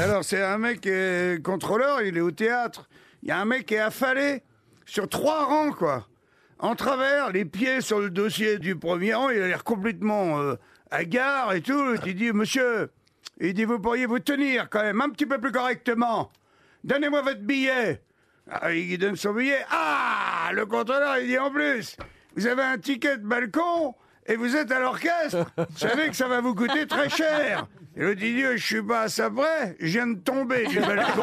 Alors, c'est un mec contrôleur, il est au théâtre. Il y a un mec qui est affalé sur trois rangs, quoi. En travers, les pieds sur le dossier du premier rang, il a l'air complètement euh, hagard et tout. Il dit, monsieur, il dit, vous pourriez vous tenir quand même un petit peu plus correctement. Donnez-moi votre billet. Ah, il donne son billet. Ah, le contrôleur, il dit en plus, vous avez un ticket de balcon et vous êtes à l'orchestre. Vous savez que ça va vous coûter très cher. Et l'autre dit, je suis pas à ça près, je viens de tomber du balcon.